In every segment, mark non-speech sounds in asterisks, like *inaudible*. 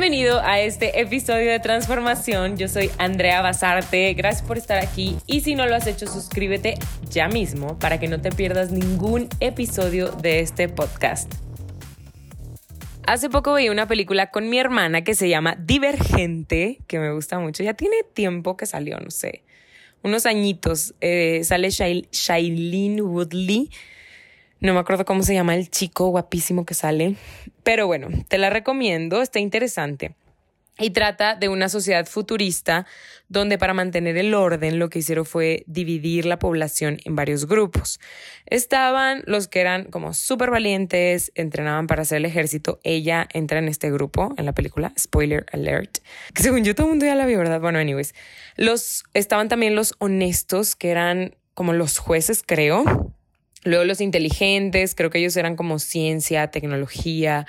Bienvenido a este episodio de Transformación. Yo soy Andrea Basarte. Gracias por estar aquí. Y si no lo has hecho, suscríbete ya mismo para que no te pierdas ningún episodio de este podcast. Hace poco vi una película con mi hermana que se llama Divergente, que me gusta mucho. Ya tiene tiempo que salió, no sé, unos añitos. Eh, sale Shailene Woodley no me acuerdo cómo se llama el chico guapísimo que sale. Pero bueno, te la recomiendo, está interesante. Y trata de una sociedad futurista donde para mantener el orden lo que hicieron fue dividir la población en varios grupos. Estaban los que eran como súper valientes, entrenaban para hacer el ejército. Ella entra en este grupo en la película, spoiler alert, que según yo todo el mundo ya la vio, ¿verdad? Bueno, anyways. Los, estaban también los honestos, que eran como los jueces, creo, Luego los inteligentes, creo que ellos eran como ciencia, tecnología.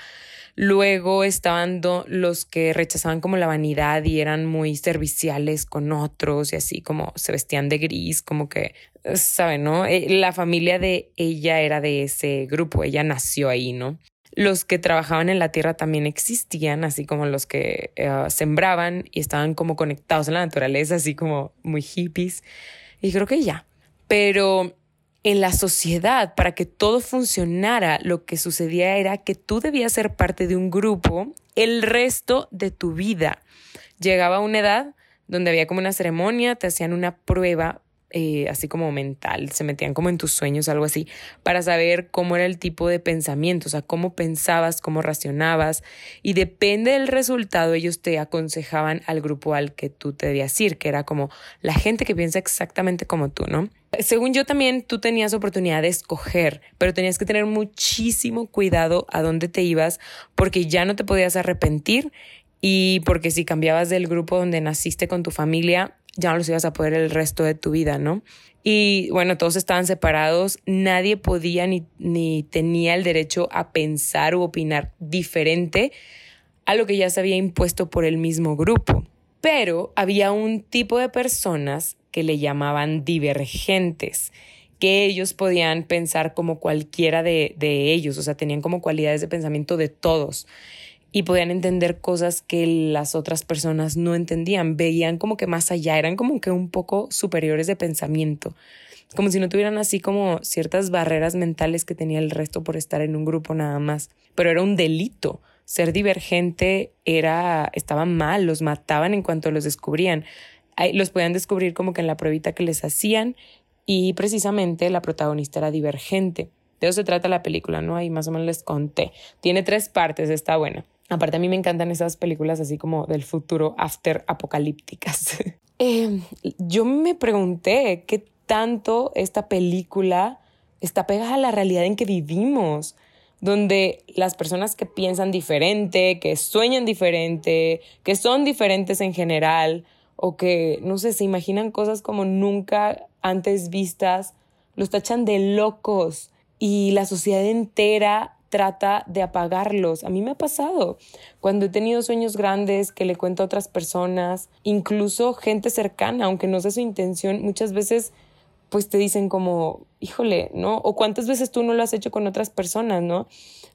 Luego estaban los que rechazaban como la vanidad y eran muy serviciales con otros y así como se vestían de gris, como que, ¿saben? ¿No? Eh, la familia de ella era de ese grupo, ella nació ahí, ¿no? Los que trabajaban en la tierra también existían, así como los que eh, sembraban y estaban como conectados en la naturaleza, así como muy hippies. Y creo que ya. Pero en la sociedad, para que todo funcionara, lo que sucedía era que tú debías ser parte de un grupo el resto de tu vida. Llegaba una edad donde había como una ceremonia, te hacían una prueba eh, así como mental, se metían como en tus sueños, algo así, para saber cómo era el tipo de pensamiento, o sea, cómo pensabas, cómo racionabas, y depende del resultado, ellos te aconsejaban al grupo al que tú te debías ir, que era como la gente que piensa exactamente como tú, ¿no? Según yo también, tú tenías oportunidad de escoger, pero tenías que tener muchísimo cuidado a dónde te ibas, porque ya no te podías arrepentir y porque si cambiabas del grupo donde naciste con tu familia, ya no los ibas a poder el resto de tu vida, ¿no? Y bueno, todos estaban separados, nadie podía ni, ni tenía el derecho a pensar u opinar diferente a lo que ya se había impuesto por el mismo grupo. Pero había un tipo de personas que le llamaban divergentes, que ellos podían pensar como cualquiera de, de ellos, o sea, tenían como cualidades de pensamiento de todos y podían entender cosas que las otras personas no entendían, veían como que más allá, eran como que un poco superiores de pensamiento, como si no tuvieran así como ciertas barreras mentales que tenía el resto por estar en un grupo nada más, pero era un delito. Ser divergente era estaba mal, los mataban en cuanto los descubrían. Los podían descubrir como que en la pruebita que les hacían y precisamente la protagonista era divergente. De eso se trata la película, ¿no? Ahí más o menos les conté. Tiene tres partes, está buena. Aparte a mí me encantan esas películas así como del futuro after apocalípticas. *laughs* Eh, yo me pregunté qué tanto esta película está pegada a la realidad en que vivimos, donde las personas que piensan diferente, que sueñan diferente, que son diferentes en general, o que, no sé, se imaginan cosas como nunca antes vistas, los tachan de locos y la sociedad entera trata de apagarlos. A mí me ha pasado cuando he tenido sueños grandes que le cuento a otras personas, incluso gente cercana, aunque no sea su intención, muchas veces pues te dicen como, híjole, ¿no? O cuántas veces tú no lo has hecho con otras personas, ¿no?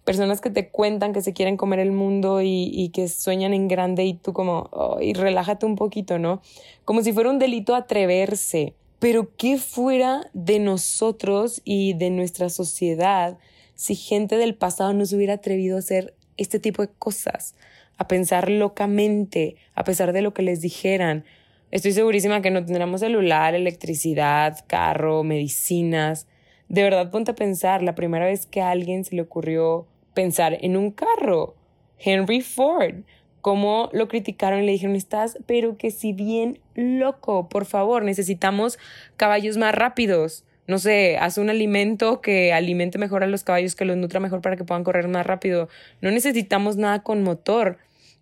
Personas que te cuentan que se quieren comer el mundo y, que sueñan en grande y tú como, y relájate un poquito, ¿no? Como si fuera un delito atreverse. Pero ¿qué fuera de nosotros y de nuestra sociedad si gente del pasado no se hubiera atrevido a hacer este tipo de cosas, a pensar locamente, a pesar de lo que les dijeran. Estoy segurísima que no tendríamos celular, electricidad, carro, medicinas. De verdad, ponte a pensar, la primera vez que a alguien se le ocurrió pensar en un carro, Henry Ford, cómo lo criticaron y le dijeron, estás, pero que si bien loco, por favor, necesitamos caballos más rápidos no sé, haz un alimento que alimente mejor a los caballos, que los nutra mejor para que puedan correr más rápido. No necesitamos nada con motor,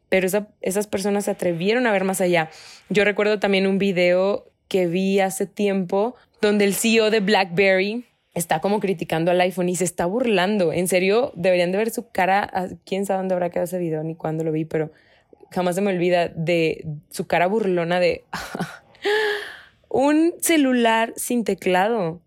pero esas personas se atrevieron a ver más allá. Yo recuerdo también un video que vi hace tiempo donde el CEO de BlackBerry está como criticando al iPhone y se está burlando. En serio, deberían de ver su cara. Ah, quién sabe dónde habrá quedado ese video ni cuándo lo vi, pero jamás se me olvida de su cara burlona de *laughs* un celular sin teclado.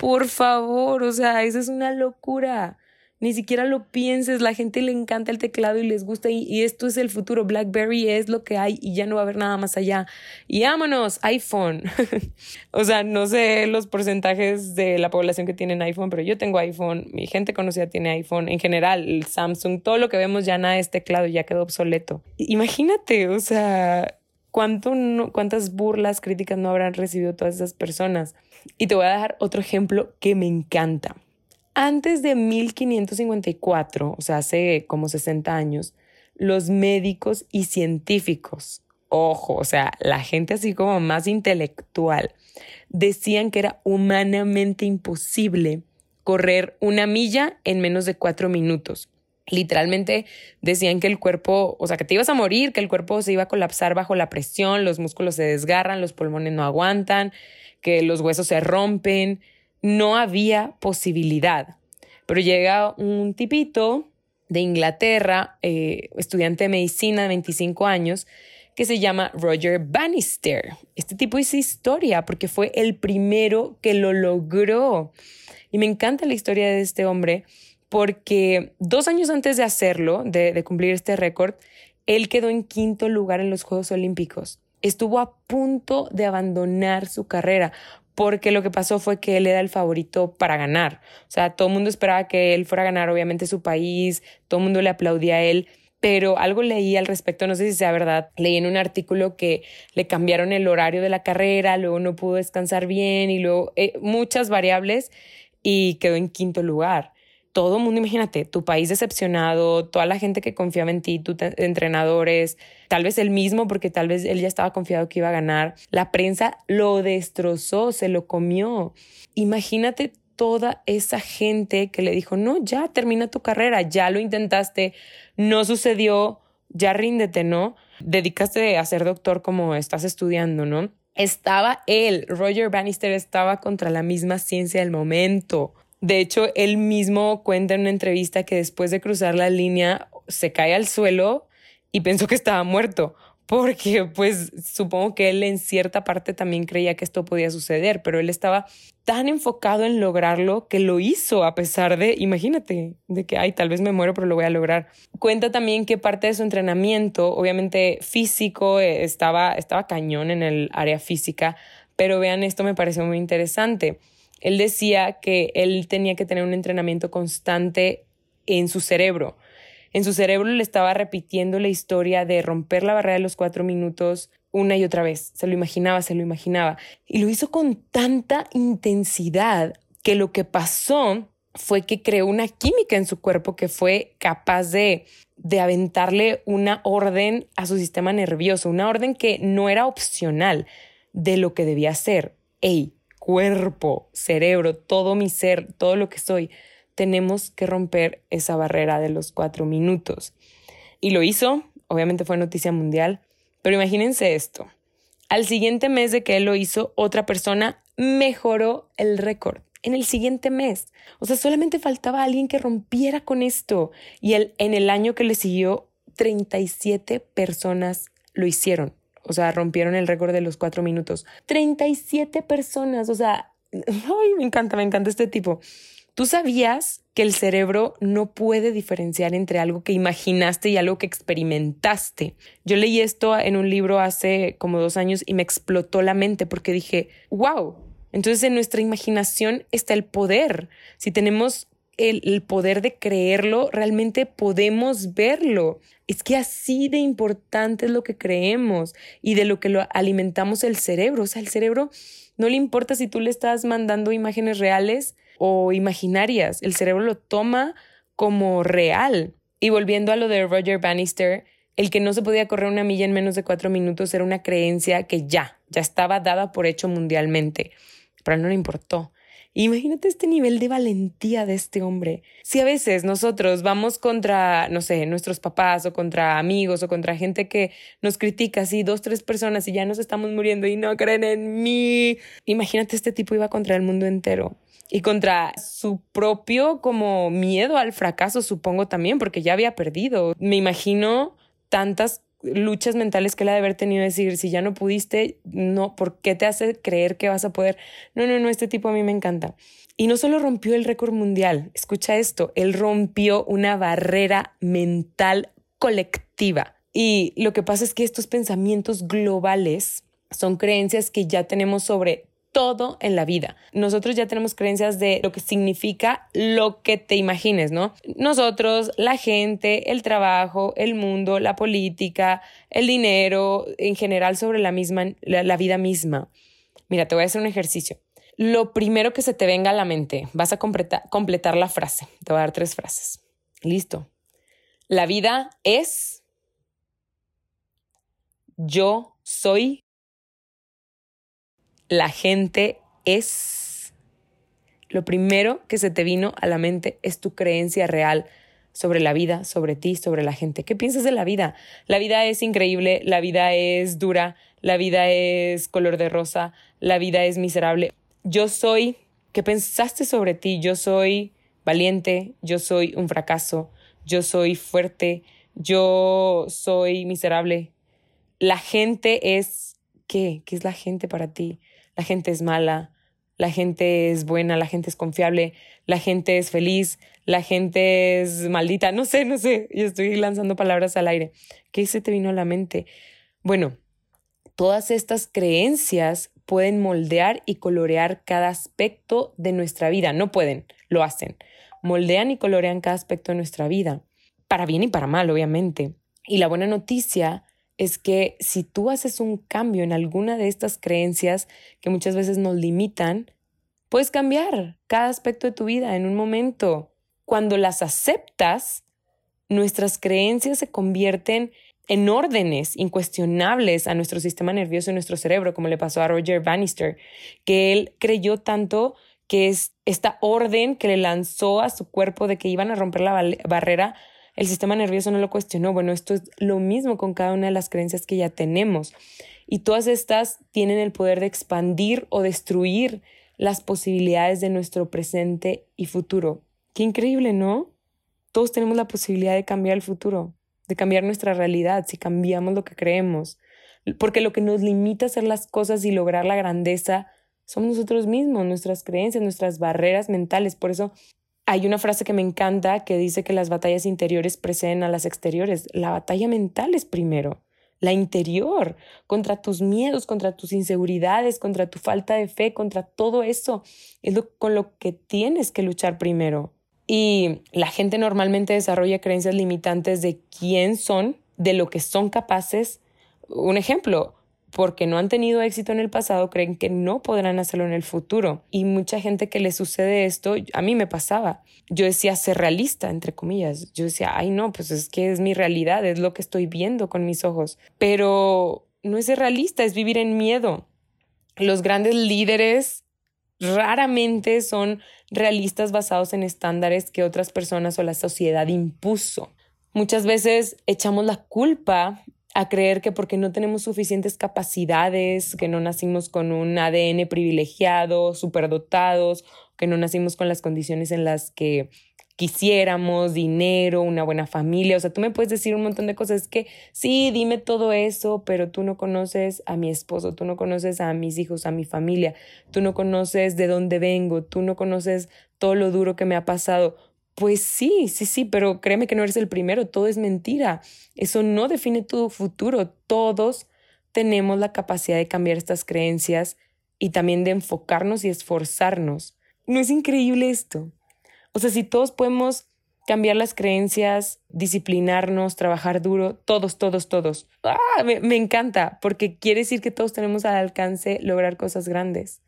Por favor, o sea, eso es una locura. ni siquiera lo pienses, la gente le encanta el teclado y les gusta y, esto es el futuro, BlackBerry es lo que hay y ya no va a haber nada más allá. Y vámonos, iPhone. *laughs* o sea, no sé los porcentajes de la población que tienen iPhone, pero yo tengo iPhone, mi gente conocida tiene iPhone, en general, el Samsung, todo lo que vemos ya nada es teclado, ya quedó obsoleto. Imagínate, o sea, ¿cuánto cuántas burlas, críticas no habrán recibido todas esas personas. Y te voy a dar otro ejemplo que me encanta. Antes de 1554, o sea, hace como 60 años, los médicos y científicos, ojo, o sea, la gente así como más intelectual, decían que era humanamente imposible correr una milla en menos de cuatro minutos. Literalmente decían que el cuerpo, o sea, que te ibas a morir, que el cuerpo se iba a colapsar bajo la presión, los músculos se desgarran, los pulmones no aguantan, que los huesos se rompen, no había posibilidad. Pero llega un tipito de Inglaterra, eh, estudiante de medicina de 25 años, que se llama Roger Bannister. Este tipo hizo historia porque fue el primero que lo logró. Y me encanta la historia de este hombre porque dos años antes de hacerlo, de, cumplir este récord, él quedó en quinto lugar en los Juegos Olímpicos. Estuvo a punto de abandonar su carrera porque lo que pasó fue que él era el favorito para ganar. O sea, todo el mundo esperaba que él fuera a ganar, obviamente, su país, todo el mundo le aplaudía a él, pero algo leí al respecto, no sé si sea verdad, leí en un artículo que le cambiaron el horario de la carrera, luego no pudo descansar bien y luego eh, muchas variables y quedó en quinto lugar todo el mundo, imagínate, tu país decepcionado, toda la gente que confiaba en ti, tus entrenadores, tal vez él mismo, porque tal vez él ya estaba confiado que iba a ganar. La prensa lo destrozó, se lo comió. Imagínate toda esa gente que le dijo, no, ya termina tu carrera, ya lo intentaste, no sucedió, ya ríndete, ¿no? Dedicaste a ser doctor como estás estudiando, ¿no? Estaba él, Roger Bannister estaba contra la misma ciencia del momento. De hecho, él mismo cuenta en una entrevista que después de cruzar la línea se cae al suelo y pensó que estaba muerto, porque pues supongo que él en cierta parte también creía que esto podía suceder, pero él estaba tan enfocado en lograrlo que lo hizo a pesar de, imagínate, de que, ay, tal vez me muero, pero lo voy a lograr. Cuenta también que parte de su entrenamiento, obviamente físico, eh, estaba, estaba cañón en el área física, pero vean, esto me pareció muy interesante él decía que él tenía que tener un entrenamiento constante en su cerebro. En su cerebro le estaba repitiendo la historia de romper la barrera de los cuatro minutos una y otra vez. Se lo imaginaba, se lo imaginaba. Y lo hizo con tanta intensidad que lo que pasó fue que creó una química en su cuerpo que fue capaz de, de aventarle una orden a su sistema nervioso, una orden que no era opcional de lo que debía hacer. Ey, cuerpo, cerebro, todo mi ser, todo lo que soy, tenemos que romper esa barrera de los cuatro minutos. Y lo hizo, obviamente fue noticia mundial, pero imagínense esto. Al siguiente mes de que él lo hizo, otra persona mejoró el récord. En el siguiente mes. O sea, solamente faltaba alguien que rompiera con esto. Y él, en el año que le siguió, 37 personas lo hicieron o sea, rompieron el récord de los cuatro minutos. 37 personas, o sea, *laughs* ay, me encanta, me encanta este tipo. ¿Tú sabías que el cerebro no puede diferenciar entre algo que imaginaste y algo que experimentaste? Yo leí esto en un libro hace como dos años y me explotó la mente porque dije, wow, entonces en nuestra imaginación está el poder. Si tenemos el, poder de creerlo, realmente podemos verlo. Es que así de importante es lo que creemos y de lo que lo alimentamos el cerebro. O sea, el cerebro no le importa si tú le estás mandando imágenes reales o imaginarias. El cerebro lo toma como real. Y volviendo a lo de Roger Bannister, el que no se podía correr una milla en menos de cuatro minutos era una creencia que ya, ya estaba dada por hecho mundialmente. Pero no le importó. Imagínate este nivel de valentía de este hombre. Si a veces nosotros vamos contra, no sé, nuestros papás o contra amigos o contra gente que nos critica, así dos, tres personas y ya nos estamos muriendo y no creen en mí. Imagínate este tipo iba contra el mundo entero y contra su propio como miedo al fracaso, supongo también, porque ya había perdido. Me imagino tantas luchas mentales que él ha de haber tenido, decir, si ya no pudiste, no, ¿por qué te hace creer que vas a poder? No, no, no, este tipo a mí me encanta. Y no solo rompió el récord mundial, escucha esto, él rompió una barrera mental colectiva. Y lo que pasa es que estos pensamientos globales son creencias que ya tenemos sobre todo en la vida. Nosotros ya tenemos creencias de lo que significa lo que te imagines, ¿no? Nosotros, la gente, el trabajo, el mundo, la política, el dinero, en general sobre la misma, la, vida misma. Mira, te voy a hacer un ejercicio. Lo primero que se te venga a la mente, vas a completar, completar la frase. Te voy a dar tres frases. Listo. La vida es, yo soy la gente es. Lo primero que se te vino a la mente es tu creencia real sobre la vida, sobre ti, sobre la gente. ¿Qué piensas de la vida? La vida es increíble, la vida es dura, la vida es color de rosa, la vida es miserable. Yo soy, ¿qué pensaste sobre ti? Yo soy valiente, yo soy un fracaso, yo soy fuerte, yo soy miserable. La gente es, ¿qué? ¿Qué es la gente para ti? La gente es mala, la gente es buena, la gente es confiable, la gente es feliz, la gente es maldita, no sé, no sé, yo estoy lanzando palabras al aire. ¿Qué se te vino a la mente? Bueno, todas estas creencias pueden moldear y colorear cada aspecto de nuestra vida, no pueden, lo hacen. Moldean y colorean cada aspecto de nuestra vida, para bien y para mal, obviamente. Y la buena noticia es que si tú haces un cambio en alguna de estas creencias que muchas veces nos limitan, puedes cambiar cada aspecto de tu vida en un momento. Cuando las aceptas, nuestras creencias se convierten en órdenes incuestionables a nuestro sistema nervioso y nuestro cerebro, como le pasó a Roger Bannister, que él creyó tanto que es esta orden que le lanzó a su cuerpo de que iban a romper la barrera el sistema nervioso no lo cuestionó. Bueno, esto es lo mismo con cada una de las creencias que ya tenemos. Y todas estas tienen el poder de expandir o destruir las posibilidades de nuestro presente y futuro. Qué increíble, ¿no? Todos tenemos la posibilidad de cambiar el futuro, de cambiar nuestra realidad si cambiamos lo que creemos. Porque lo que nos limita a hacer las cosas y lograr la grandeza somos nosotros mismos, nuestras creencias, nuestras barreras mentales. Por eso hay una frase que me encanta que dice que las batallas interiores preceden a las exteriores. La batalla mental es primero, la interior, contra tus miedos, contra tus inseguridades, contra tu falta de fe, contra todo eso. Es con lo que tienes que luchar primero. Y la gente normalmente desarrolla creencias limitantes de quién son, de lo que son capaces. Un ejemplo, porque no han tenido éxito en el pasado, creen que no podrán hacerlo en el futuro. Y mucha gente que le sucede esto, a mí me pasaba. Yo decía ser realista, entre comillas. Yo decía, ay no, pues es que es mi realidad, es lo que estoy viendo con mis ojos. Pero no es ser realista, es vivir en miedo. Los grandes líderes raramente son realistas basados en estándares que otras personas o la sociedad impuso. Muchas veces echamos la culpa a creer que porque no tenemos suficientes capacidades, que no nacimos con un ADN privilegiado, superdotados, que no nacimos con las condiciones en las que quisiéramos, dinero, una buena familia. O sea, tú me puedes decir un montón de cosas. Es que sí, dime todo eso, pero tú no conoces a mi esposo, tú no conoces a mis hijos, a mi familia, tú no conoces de dónde vengo, tú no conoces todo lo duro que me ha pasado. Pues sí, sí, sí, pero créeme que no eres el primero, todo es mentira. Eso no define tu futuro. Todos tenemos la capacidad de cambiar estas creencias y también de enfocarnos y esforzarnos. ¿No es increíble esto? O sea, si todos podemos cambiar las creencias, disciplinarnos, trabajar duro, todos, todos, todos. ¡Ah! Me, me, encanta, porque quiere decir que todos tenemos al alcance lograr cosas grandes.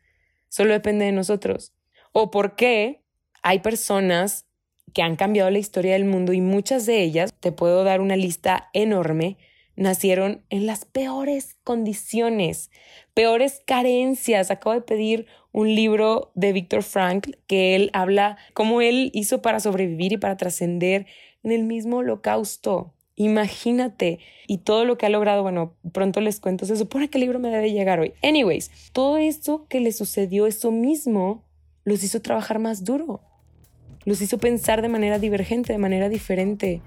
Solo depende de nosotros. O por qué hay personas que han cambiado la historia del mundo y muchas de ellas, te puedo dar una lista enorme, nacieron en las peores condiciones, peores carencias. Acabo de pedir un libro de Víctor Frank que él habla cómo él hizo para sobrevivir y para trascender en el mismo holocausto. Imagínate. Y todo lo que ha logrado, bueno, pronto les cuento, se supone que el libro me debe llegar hoy. Anyways, todo esto que le sucedió, eso mismo, los hizo trabajar más duro los hizo pensar de manera divergente, de manera diferente.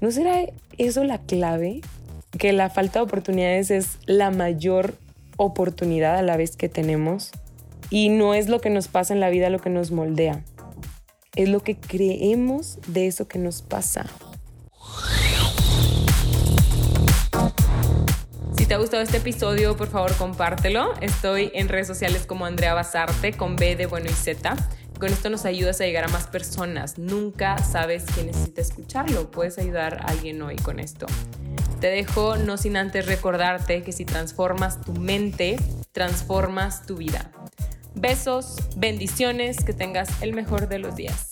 ¿No será eso la clave? que la falta de oportunidades es la mayor oportunidad a la vez que tenemos y no es lo que nos pasa en la vida lo que nos moldea, es lo que creemos de eso que nos pasa. Si te ha gustado este episodio, por favor compártelo. Estoy en redes sociales como Andrea Basarte con B de Bueno y Z. Con esto nos ayudas a llegar a más personas. Nunca sabes quién necesita escucharlo. Puedes ayudar a alguien hoy con esto. Te dejo no sin antes recordarte que si transformas tu mente, transformas tu vida. Besos, bendiciones, que tengas el mejor de los días.